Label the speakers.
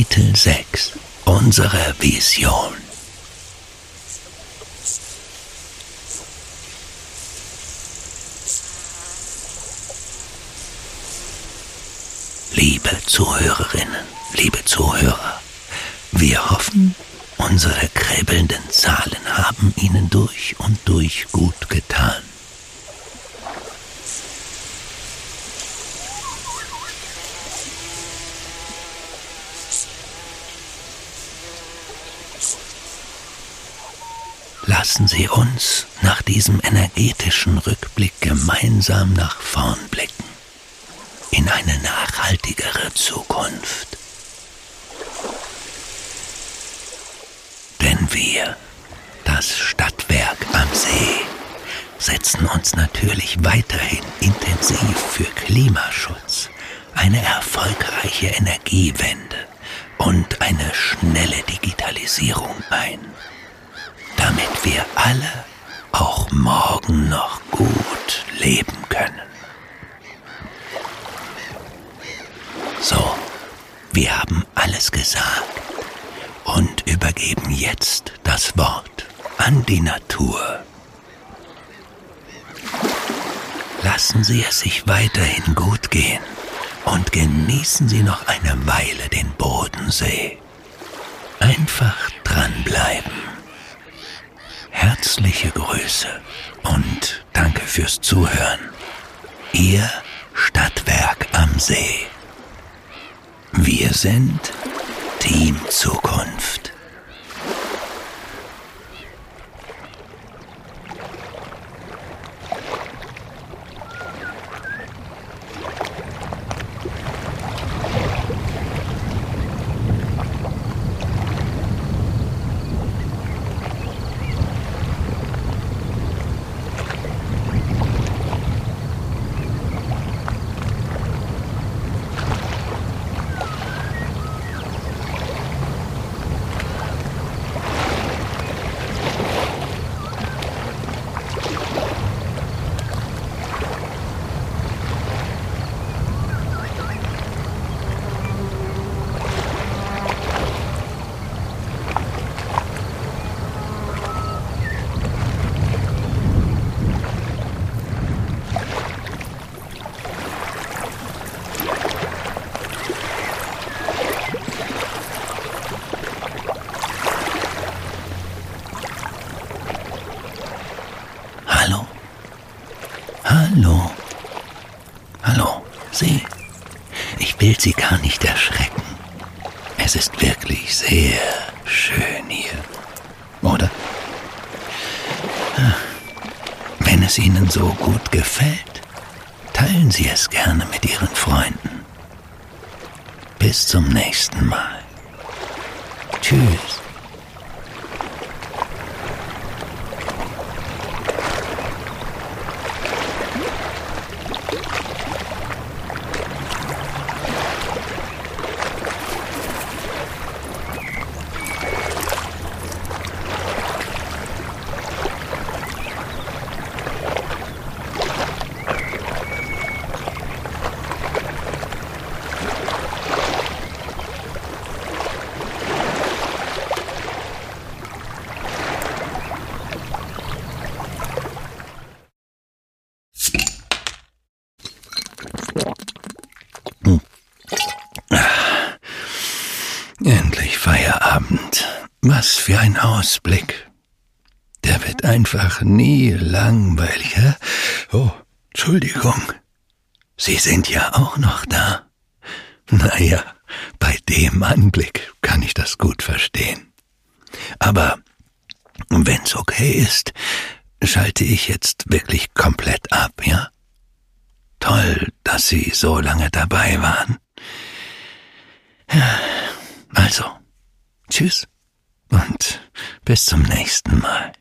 Speaker 1: Kapitel 6 Unsere Vision Liebe Zuhörerinnen, liebe Zuhörer, wir hoffen, unsere kribbelnden Zahlen haben Ihnen durch und durch gut getan. Lassen Sie uns nach diesem energetischen Rückblick gemeinsam nach vorn blicken in eine nachhaltigere Zukunft. Denn wir, das Stadtwerk am See, setzen uns natürlich weiterhin intensiv für Klimaschutz, eine erfolgreiche Energiewende und eine schnelle Digitalisierung ein, damit wir alle auch morgen noch gut leben können. So, wir haben alles gesagt und übergeben jetzt das Wort an die Natur. Lassen Sie es sich weiterhin gut gehen und genießen Sie noch eine Weile den Bodensee. Einfach dranbleiben. Herzliche Grüße und danke fürs Zuhören. Ihr Stadtwerk am See. Wir sind Team Zukunft. Hallo? Hallo? Hallo, Sie? Ich will Sie gar nicht erschrecken. Es ist wirklich sehr schön hier. Oder? Ah, Wenn es Ihnen so gut gefällt, teilen Sie es gerne mit Ihren Freunden. Bis zum nächsten Mal. Tschüss. Endlich Feierabend. Was für ein Ausblick. Der wird einfach nie langweilig. Hä? Oh, Entschuldigung. Sie sind ja auch noch da. Naja, bei dem Anblick kann ich das gut verstehen. Aber wenn's okay ist, schalte ich jetzt wirklich komplett ab, ja? Toll, dass Sie so lange dabei waren. Also, tschüss und bis zum nächsten Mal.